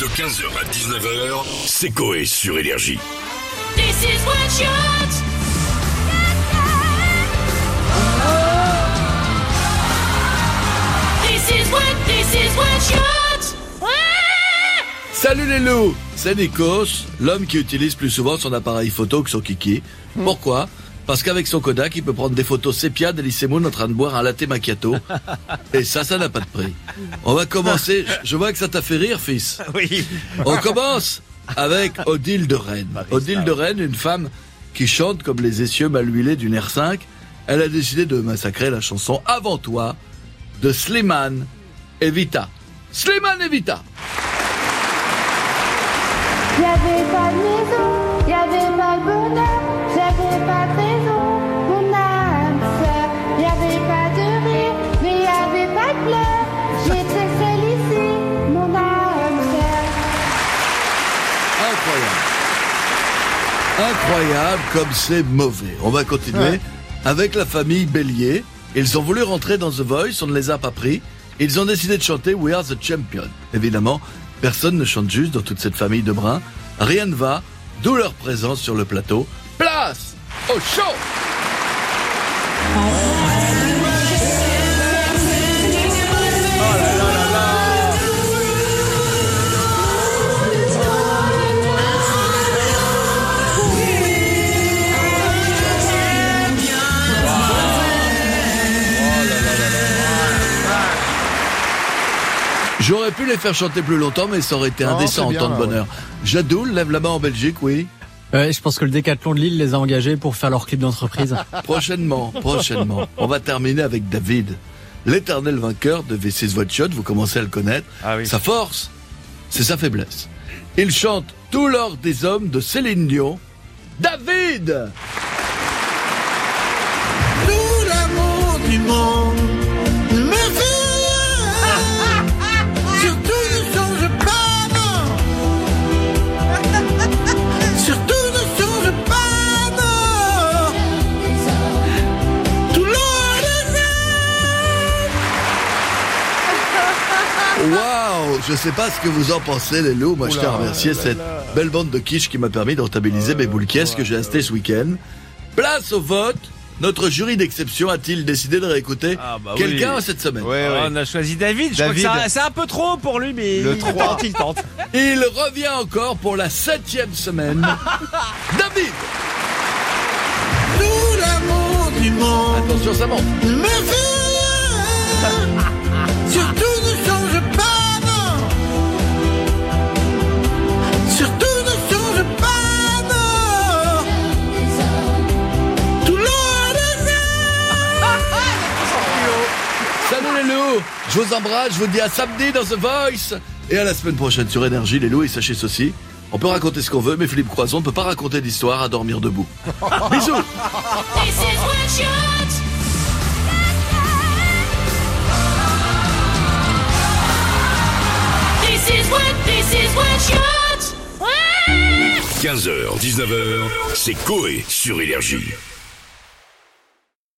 De 15h à 19h, c'est Coé sur Énergie. This is what you This is what, this is what you Salut les loups C'est Nikos, l'homme qui utilise plus souvent son appareil photo que son kiki. Pourquoi? Parce qu'avec son Kodak, il peut prendre des photos sépia d'Elysée Moon en train de boire un latte macchiato. Et ça, ça n'a pas de prix. On va commencer. Je vois que ça t'a fait rire, fils. Oui. On commence avec Odile de Rennes. Odile de Rennes, une femme qui chante comme les essieux mal huilés d'une R5. Elle a décidé de massacrer la chanson Avant toi de Slimane Evita. Slimane Evita Y avait pas de maison, y avait pas de bonheur, j'avais pas de J'étais seule ici, mon âme sœur. Incroyable. Incroyable comme c'est mauvais. On va continuer avec la famille Bélier. Ils ont voulu rentrer dans The Voice, on ne les a pas pris. Ils ont décidé de chanter We Are the Champion. Évidemment, personne ne chante juste dans toute cette famille de bruns. Rien ne va, d'où leur présence sur le plateau. Place au show J'aurais pu les faire chanter plus longtemps, mais ça aurait été Non, indécent en temps de bonheur. Jadoul lève la main en Belgique, oui. Ouais, je pense que le décathlon de Lille les a engagés pour faire leur clip d'entreprise. Prochainement, prochainement. On va terminer avec David, l'éternel vainqueur de V6 Watch Shot. Vous commencez à le connaître. Ah oui. Sa force, c'est sa faiblesse. Il chante tout l'or des hommes de Céline Dion. David Je sais pas ce que vous en pensez, les loups. Moi, je tiens à remercier cette belle bande de quiche qui m'a permis de rentabiliser mes boules caisses que j'ai achetées ce week-end. Place au vote. Notre jury d'exception a-t-il décidé de réécouter Ah, bah quelqu'un oui. cette semaine Ouais, Ah, ouais. On a choisi David. Je David. crois que c'est un peu trop pour lui, mais Le il 3. tente, il tente. Il revient encore pour la septième semaine. David Tout l'amour du monde Attention, ça monte. me fait. Surtout les loups Je vous embrasse, je vous dis à samedi dans The Voice et à la semaine prochaine sur Énergie les loups et sachez ceci. On peut raconter ce qu'on veut, mais Philippe Croison ne peut pas raconter d'histoire à dormir debout. Bisous This is what you This is what, this is what you 15h, 19h, c'est Coé sur Énergie.